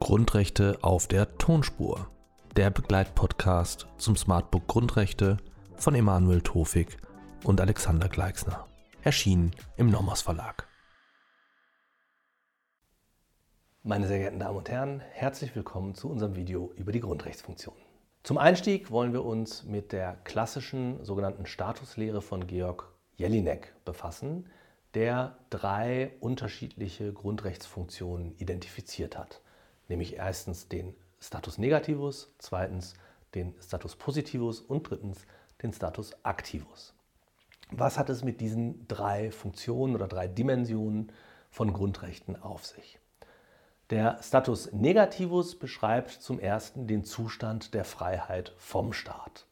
Grundrechte auf der Tonspur. Der Begleitpodcast zum Smartbook Grundrechte von Emanuel Tofik und Alexander Gleixner. Erschienen im Nomos Verlag. Meine sehr geehrten Damen und Herren, herzlich willkommen zu unserem Video über die Grundrechtsfunktionen. Zum Einstieg wollen wir uns mit der klassischen sogenannten Statuslehre von Georg Jelinek befassen, der drei unterschiedliche Grundrechtsfunktionen identifiziert hat. Nämlich erstens den Status Negativus, zweitens den Status Positivus und drittens den Status Activus. Was hat es mit diesen drei Funktionen oder drei Dimensionen von Grundrechten auf sich? Der Status Negativus beschreibt zum ersten den Zustand der Freiheit vom Staat.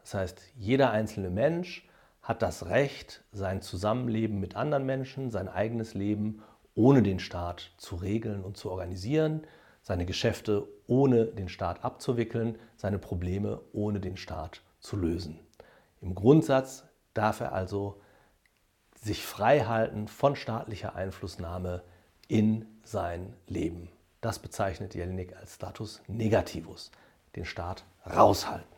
Das heißt, jeder einzelne Mensch hat das Recht, sein Zusammenleben mit anderen Menschen, sein eigenes Leben ohne den Staat zu regeln und zu organisieren, seine Geschäfte ohne den Staat abzuwickeln, seine Probleme ohne den Staat zu lösen. Im Grundsatz darf er also sich frei halten von staatlicher Einflussnahme in sein Leben. Das bezeichnet Jelinek als Status Negativus, den Staat raushalten.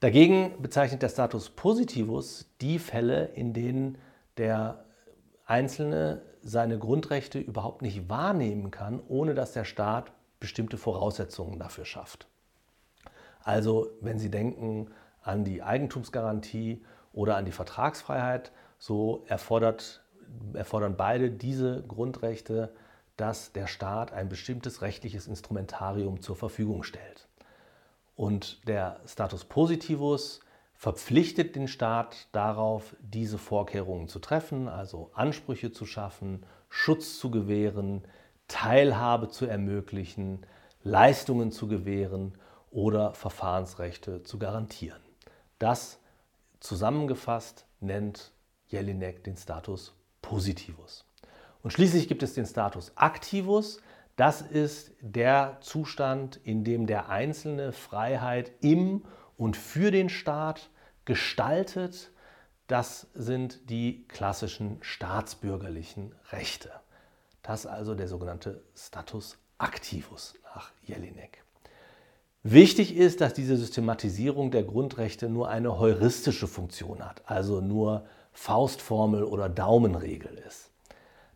Dagegen bezeichnet der Status Positivus die Fälle, in denen der Einzelne seine Grundrechte überhaupt nicht wahrnehmen kann, ohne dass der Staat bestimmte Voraussetzungen dafür schafft. Also wenn Sie denken an die Eigentumsgarantie oder an die Vertragsfreiheit, so erfordert erfordern beide diese Grundrechte, dass der Staat ein bestimmtes rechtliches Instrumentarium zur Verfügung stellt. Und der Status Positivus verpflichtet den Staat darauf, diese Vorkehrungen zu treffen, also Ansprüche zu schaffen, Schutz zu gewähren, Teilhabe zu ermöglichen, Leistungen zu gewähren oder Verfahrensrechte zu garantieren. Das zusammengefasst nennt Jelinek den Status Positivus. Und schließlich gibt es den Status Activus. Das ist der Zustand, in dem der Einzelne Freiheit im und für den Staat gestaltet. Das sind die klassischen staatsbürgerlichen Rechte. Das ist also der sogenannte Status Activus nach Jelinek. Wichtig ist, dass diese Systematisierung der Grundrechte nur eine heuristische Funktion hat, also nur Faustformel oder Daumenregel ist.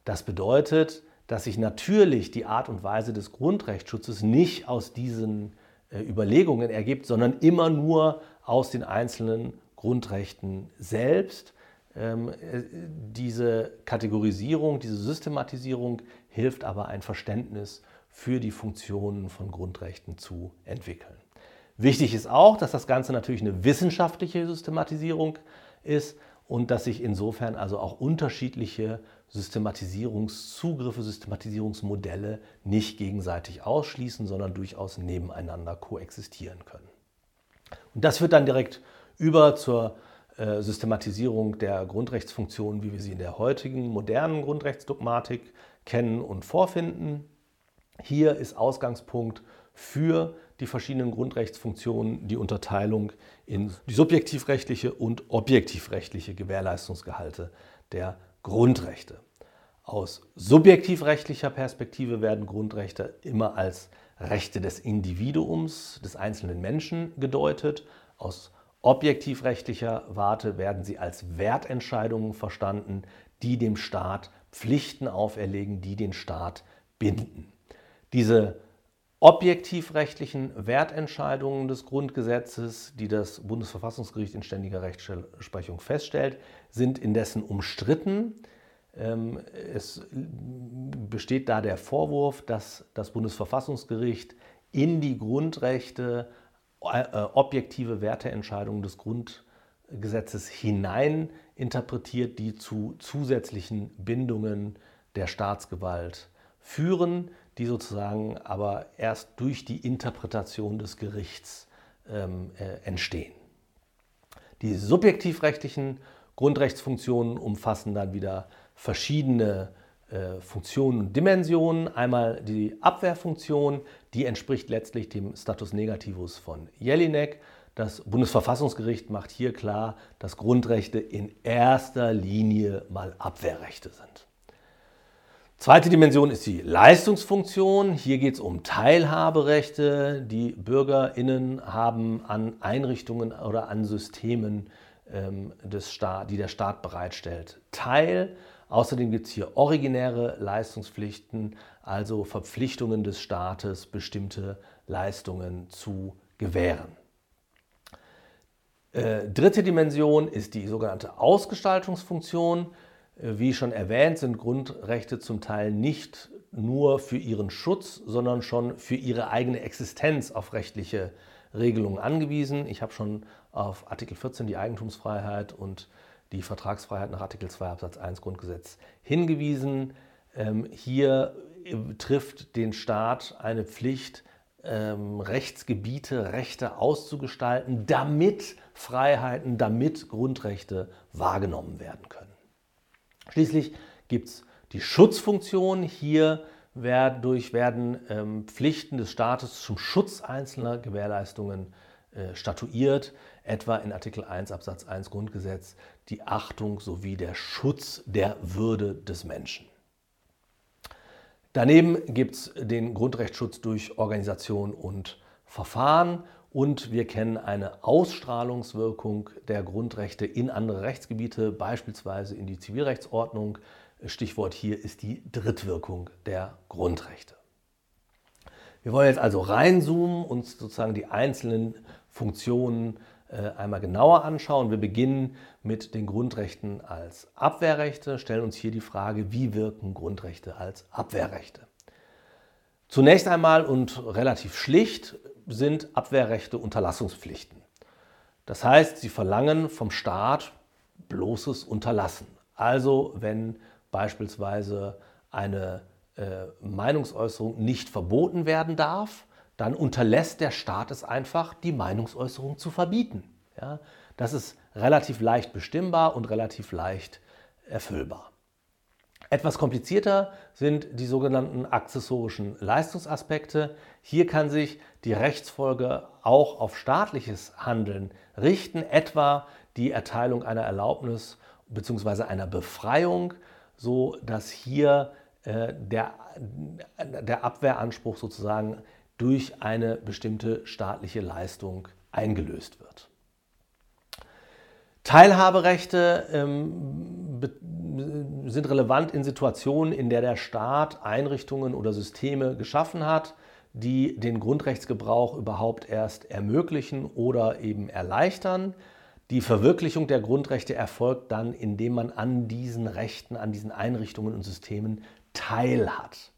Das bedeutet, dass sich natürlich die Art und Weise des Grundrechtsschutzes nicht aus diesen äh, Überlegungen ergibt, sondern immer nur aus den einzelnen Grundrechten selbst. Ähm, äh, diese Kategorisierung, diese Systematisierung hilft aber ein Verständnis für die Funktionen von Grundrechten zu entwickeln. Wichtig ist auch, dass das Ganze natürlich eine wissenschaftliche Systematisierung ist und dass sich insofern also auch unterschiedliche Systematisierungszugriffe, Systematisierungsmodelle nicht gegenseitig ausschließen, sondern durchaus nebeneinander koexistieren können. Und das führt dann direkt über zur äh, Systematisierung der Grundrechtsfunktionen, wie wir sie in der heutigen modernen Grundrechtsdogmatik kennen und vorfinden. Hier ist Ausgangspunkt für die verschiedenen Grundrechtsfunktionen die Unterteilung in die subjektivrechtliche und objektivrechtliche Gewährleistungsgehalte der Grundrechte. Aus subjektivrechtlicher Perspektive werden Grundrechte immer als Rechte des Individuums, des einzelnen Menschen gedeutet. Aus objektivrechtlicher Warte werden sie als Wertentscheidungen verstanden, die dem Staat Pflichten auferlegen, die den Staat binden. Diese objektivrechtlichen Wertentscheidungen des Grundgesetzes, die das Bundesverfassungsgericht in ständiger Rechtsprechung feststellt, sind indessen umstritten. Ähm, es besteht da der Vorwurf, dass das Bundesverfassungsgericht in die Grundrechte äh, objektive Werteentscheidungen des Grundgesetzes hinein interpretiert, die zu zusätzlichen Bindungen der Staatsgewalt führen die sozusagen aber erst durch die Interpretation des Gerichts ähm, äh, entstehen. Die subjektivrechtlichen Grundrechtsfunktionen umfassen dann wieder verschiedene äh, Funktionen und Dimensionen. Einmal die Abwehrfunktion, die entspricht letztlich dem Status Negativus von Jelinek. Das Bundesverfassungsgericht macht hier klar, dass Grundrechte in erster Linie mal Abwehrrechte sind. Zweite Dimension ist die Leistungsfunktion. Hier geht es um Teilhaberechte. Die Bürgerinnen haben an Einrichtungen oder an Systemen, ähm, des Staat, die der Staat bereitstellt, teil. Außerdem gibt es hier originäre Leistungspflichten, also Verpflichtungen des Staates, bestimmte Leistungen zu gewähren. Äh, dritte Dimension ist die sogenannte Ausgestaltungsfunktion. Äh, wie schon erwähnt, sind Grundrechte zum Teil nicht nur für ihren Schutz, sondern schon für ihre eigene Existenz auf rechtliche Regelungen angewiesen. Ich habe schon auf Artikel 14 die Eigentumsfreiheit und die Vertragsfreiheit nach Artikel 2 Absatz 1 Grundgesetz hingewiesen. Ähm, hier äh, trifft den Staat eine Pflicht, ähm, Rechtsgebiete, Rechte auszugestalten, damit Freiheiten, damit Grundrechte wahrgenommen werden können. Schließlich gibt es die Schutzfunktion. Hier dadurch werden ähm, Pflichten des Staates zum Schutz einzelner Gewährleistungen äh, statuiert, etwa in Artikel 1 Absatz 1 Grundgesetz die Achtung sowie der Schutz der Würde des Menschen. Daneben gibt es den Grundrechtsschutz durch Organisation und Verfahren und wir kennen eine Ausstrahlungswirkung der Grundrechte in andere Rechtsgebiete, beispielsweise in die Zivilrechtsordnung. Stichwort hier ist die Drittwirkung der Grundrechte. Wir wollen jetzt also reinzoomen, uns sozusagen die einzelnen Funktionen äh, einmal genauer anschauen. Wir beginnen mit den Grundrechten als Abwehrrechte, stellen uns hier die Frage, wie wirken Grundrechte als Abwehrrechte. Zunächst einmal und relativ schlicht sind Abwehrrechte Unterlassungspflichten. Das heißt, sie verlangen vom Staat bloßes Unterlassen. Also wenn beispielsweise eine äh, Meinungsäußerung nicht verboten werden darf, dann unterlässt der Staat es einfach, die Meinungsäußerung zu verbieten. Ja, das ist relativ leicht bestimmbar und relativ leicht erfüllbar. Etwas komplizierter sind die sogenannten akzessorischen Leistungsaspekte. Hier kann sich die Rechtsfolge auch auf staatliches Handeln richten, etwa die Erteilung einer Erlaubnis bzw. einer Befreiung, so dass hier äh, der, der Abwehranspruch sozusagen durch eine bestimmte staatliche Leistung eingelöst wird. Teilhaberechte ähm, sind relevant in Situationen, in der der Staat Einrichtungen oder Systeme geschaffen hat, die den Grundrechtsgebrauch überhaupt erst ermöglichen oder eben erleichtern. Die Verwirklichung der Grundrechte erfolgt dann, indem man an diesen Rechten, an diesen Einrichtungen und Systemen teilhat.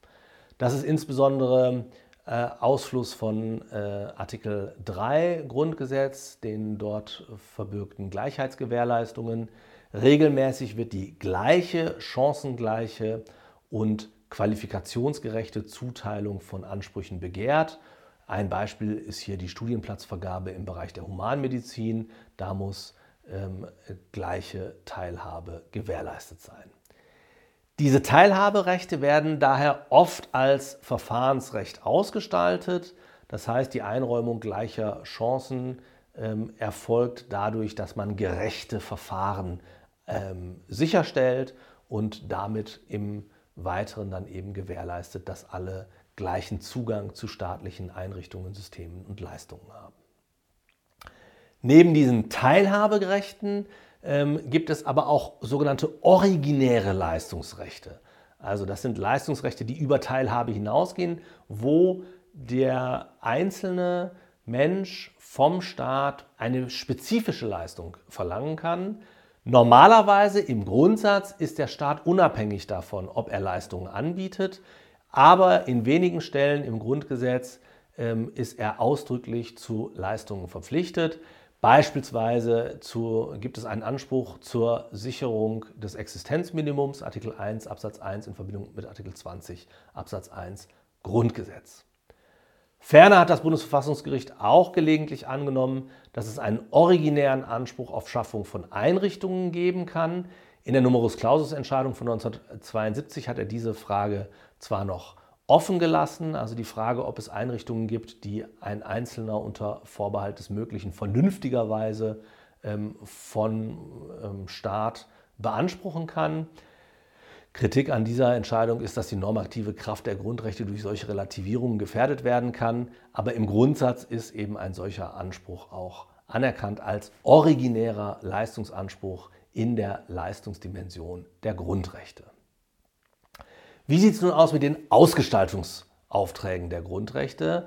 Das ist insbesondere äh, Ausfluss von äh, Artikel 3 Grundgesetz, den dort verbürgten Gleichheitsgewährleistungen. Regelmäßig wird die gleiche, chancengleiche und qualifikationsgerechte Zuteilung von Ansprüchen begehrt. Ein Beispiel ist hier die Studienplatzvergabe im Bereich der Humanmedizin. Da muss ähm, gleiche Teilhabe gewährleistet sein. Diese Teilhaberechte werden daher oft als Verfahrensrecht ausgestaltet. Das heißt, die Einräumung gleicher Chancen ähm, erfolgt dadurch, dass man gerechte Verfahren ähm, sicherstellt und damit im Weiteren dann eben gewährleistet, dass alle gleichen Zugang zu staatlichen Einrichtungen, Systemen und Leistungen haben. Neben diesen Teilhaberechten ähm, gibt es aber auch sogenannte originäre Leistungsrechte. Also das sind Leistungsrechte, die über Teilhabe hinausgehen, wo der einzelne Mensch vom Staat eine spezifische Leistung verlangen kann. Normalerweise im Grundsatz ist der Staat unabhängig davon, ob er Leistungen anbietet, aber in wenigen Stellen im Grundgesetz ähm, ist er ausdrücklich zu Leistungen verpflichtet. Beispielsweise zu, gibt es einen Anspruch zur Sicherung des Existenzminimums, Artikel 1 Absatz 1 in Verbindung mit Artikel 20 Absatz 1 Grundgesetz. Ferner hat das Bundesverfassungsgericht auch gelegentlich angenommen, dass es einen originären Anspruch auf Schaffung von Einrichtungen geben kann. In der Numerus Clausus Entscheidung von 1972 hat er diese Frage zwar noch offen gelassen. Also die Frage, ob es Einrichtungen gibt, die ein Einzelner unter Vorbehalt des Möglichen vernünftigerweise ähm, von ähm, Staat beanspruchen kann. Kritik an dieser Entscheidung ist, dass die normative Kraft der Grundrechte durch solche Relativierungen gefährdet werden kann. Aber im Grundsatz ist eben ein solcher Anspruch auch anerkannt als originärer Leistungsanspruch in der Leistungsdimension der Grundrechte. Wie sieht es nun aus mit den Ausgestaltungsaufträgen der Grundrechte?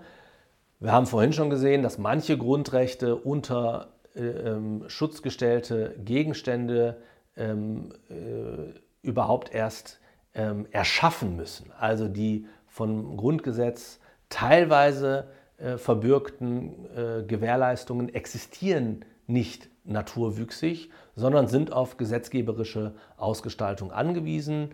Wir haben vorhin schon gesehen, dass manche Grundrechte unter äh, ähm, schutzgestellte Gegenstände ähm, äh, überhaupt erst ähm, erschaffen müssen. Also die vom Grundgesetz teilweise äh, verbürgten äh, Gewährleistungen existieren nicht naturwüchsig, sondern sind auf gesetzgeberische Ausgestaltung angewiesen.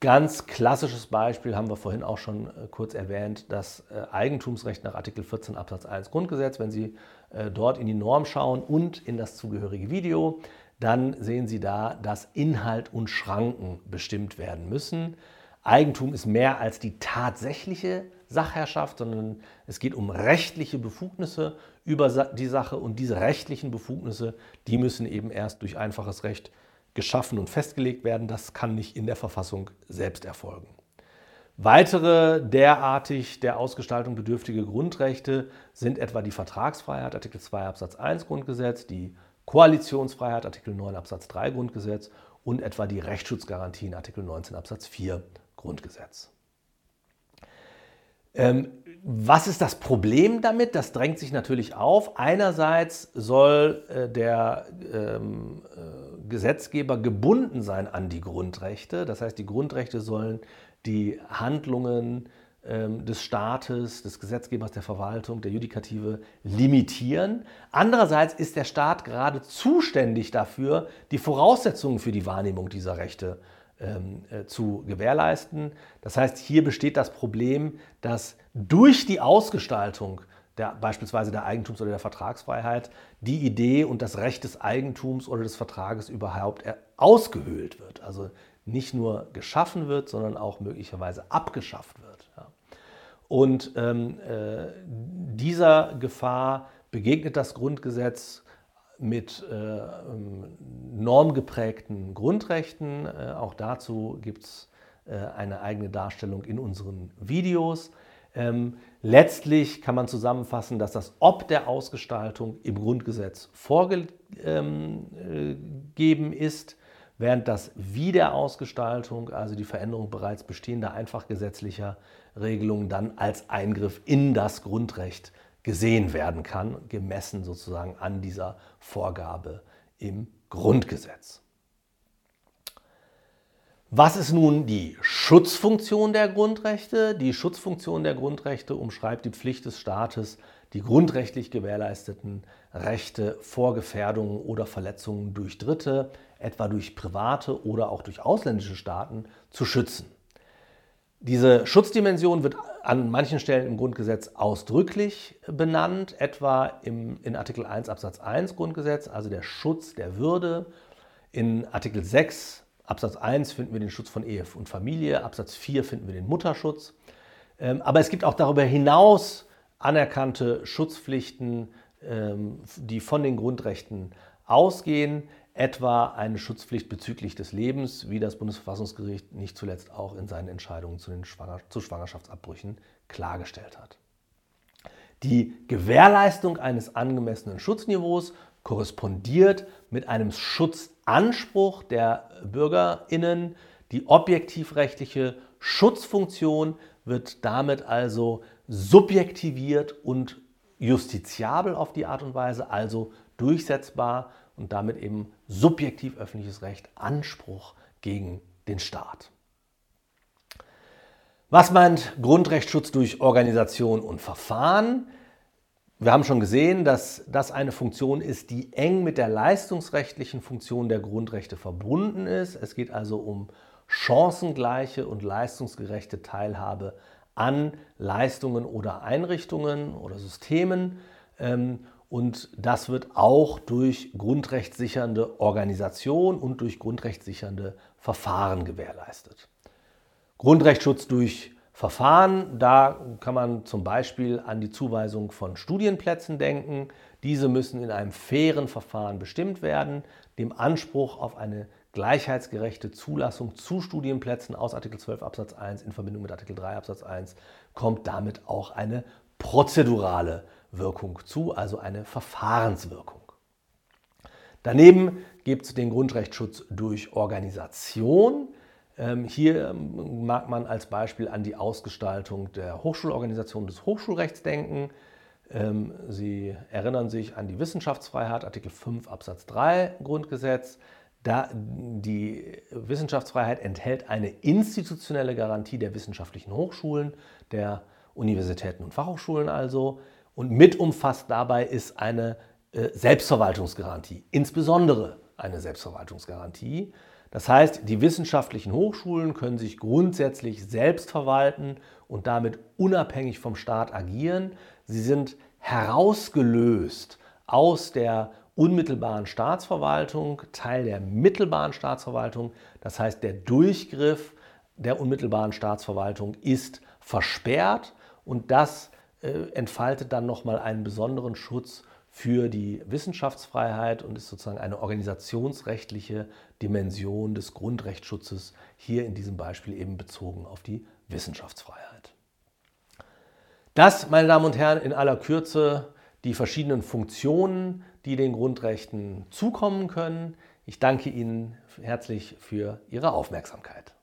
Ganz klassisches Beispiel haben wir vorhin auch schon äh, kurz erwähnt, das äh, Eigentumsrecht nach Artikel 14 Absatz 1 Grundgesetz. Wenn Sie äh, dort in die Norm schauen und in das zugehörige Video, dann sehen Sie da, dass Inhalt und Schranken bestimmt werden müssen. Eigentum ist mehr als die tatsächliche Sachherrschaft, sondern es geht um rechtliche Befugnisse über die Sache und diese rechtlichen Befugnisse, die müssen eben erst durch einfaches Recht geschaffen und festgelegt werden. Das kann nicht in der Verfassung selbst erfolgen. Weitere derartig der Ausgestaltung bedürftige Grundrechte sind etwa die Vertragsfreiheit, Artikel 2 Absatz 1 Grundgesetz, die Koalitionsfreiheit, Artikel 9 Absatz 3 Grundgesetz und etwa die Rechtsschutzgarantien, Artikel 19 Absatz 4 Grundgesetz. Ähm, was ist das Problem damit? Das drängt sich natürlich auf. Einerseits soll äh, der ähm, äh, Gesetzgeber gebunden sein an die Grundrechte. Das heißt, die Grundrechte sollen die Handlungen ähm, des Staates, des Gesetzgebers, der Verwaltung, der Judikative limitieren. Andererseits ist der Staat gerade zuständig dafür, die Voraussetzungen für die Wahrnehmung dieser Rechte äh, zu gewährleisten. Das heißt, hier besteht das Problem, dass durch die Ausgestaltung der, beispielsweise der Eigentums- oder der Vertragsfreiheit die Idee und das Recht des Eigentums oder des Vertrages überhaupt ausgehöhlt wird. Also nicht nur geschaffen wird, sondern auch möglicherweise abgeschafft wird. Und ähm, äh, dieser Gefahr begegnet das Grundgesetz mit äh, ähm, normgeprägten Grundrechten. Äh, auch dazu gibt es äh, eine eigene Darstellung in unseren Videos. Ähm, letztlich kann man zusammenfassen, dass das Ob der Ausgestaltung im Grundgesetz vorgegeben ähm, äh, ist, während das Wie der Ausgestaltung, also die Veränderung bereits bestehender einfach gesetzlicher Regelungen, dann als Eingriff in das Grundrecht gesehen werden kann, gemessen sozusagen an dieser Vorgabe im Grundgesetz. Was ist nun die Schutzfunktion der Grundrechte? Die Schutzfunktion der Grundrechte umschreibt die Pflicht des Staates, die grundrechtlich gewährleisteten Rechte vor Gefährdungen oder Verletzungen durch Dritte, etwa durch private oder auch durch ausländische Staaten, zu schützen. Diese Schutzdimension wird an manchen Stellen im Grundgesetz ausdrücklich benannt, etwa im, in Artikel 1 Absatz 1 Grundgesetz, also der Schutz der Würde. In Artikel 6 Absatz 1 finden wir den Schutz von Ehe und Familie, Absatz 4 finden wir den Mutterschutz. Ähm, aber es gibt auch darüber hinaus anerkannte Schutzpflichten, ähm, die von den Grundrechten ausgehen etwa eine Schutzpflicht bezüglich des Lebens, wie das Bundesverfassungsgericht nicht zuletzt auch in seinen Entscheidungen zu, den Schwanger zu Schwangerschaftsabbrüchen klargestellt hat. Die Gewährleistung eines angemessenen Schutzniveaus korrespondiert mit einem Schutzanspruch der Bürgerinnen. Die objektivrechtliche Schutzfunktion wird damit also subjektiviert und justiziabel auf die Art und Weise, also durchsetzbar und damit eben subjektiv öffentliches Recht, Anspruch gegen den Staat. Was meint Grundrechtsschutz durch Organisation und Verfahren? Wir haben schon gesehen, dass das eine Funktion ist, die eng mit der leistungsrechtlichen Funktion der Grundrechte verbunden ist. Es geht also um chancengleiche und leistungsgerechte Teilhabe an Leistungen oder Einrichtungen oder Systemen. Und das wird auch durch grundrechtssichernde Organisation und durch grundrechtssichernde Verfahren gewährleistet. Grundrechtsschutz durch Verfahren, da kann man zum Beispiel an die Zuweisung von Studienplätzen denken. Diese müssen in einem fairen Verfahren bestimmt werden. Dem Anspruch auf eine gleichheitsgerechte Zulassung zu Studienplätzen aus Artikel 12 Absatz 1 in Verbindung mit Artikel 3 Absatz 1 kommt damit auch eine prozedurale Wirkung zu, also eine Verfahrenswirkung. Daneben gibt es den Grundrechtsschutz durch Organisation. Ähm, hier ähm, mag man als Beispiel an die Ausgestaltung der Hochschulorganisation des Hochschulrechts denken. Ähm, Sie erinnern sich an die Wissenschaftsfreiheit, Artikel 5 Absatz 3 Grundgesetz. Da die Wissenschaftsfreiheit enthält eine institutionelle Garantie der wissenschaftlichen Hochschulen, der Universitäten und Fachhochschulen also. Und mit umfasst dabei ist eine äh, Selbstverwaltungsgarantie, insbesondere eine Selbstverwaltungsgarantie. Das heißt, die wissenschaftlichen Hochschulen können sich grundsätzlich selbst verwalten und damit unabhängig vom Staat agieren. Sie sind herausgelöst aus der unmittelbaren Staatsverwaltung, Teil der mittelbaren Staatsverwaltung. Das heißt, der Durchgriff der unmittelbaren Staatsverwaltung ist versperrt und das äh, entfaltet dann nochmal einen besonderen Schutz für die Wissenschaftsfreiheit und ist sozusagen eine organisationsrechtliche Dimension des Grundrechtsschutzes, hier in diesem Beispiel eben bezogen auf die Wissenschaftsfreiheit. Das, meine Damen und Herren, in aller Kürze die verschiedenen Funktionen, die den Grundrechten zukommen können. Ich danke Ihnen herzlich für Ihre Aufmerksamkeit.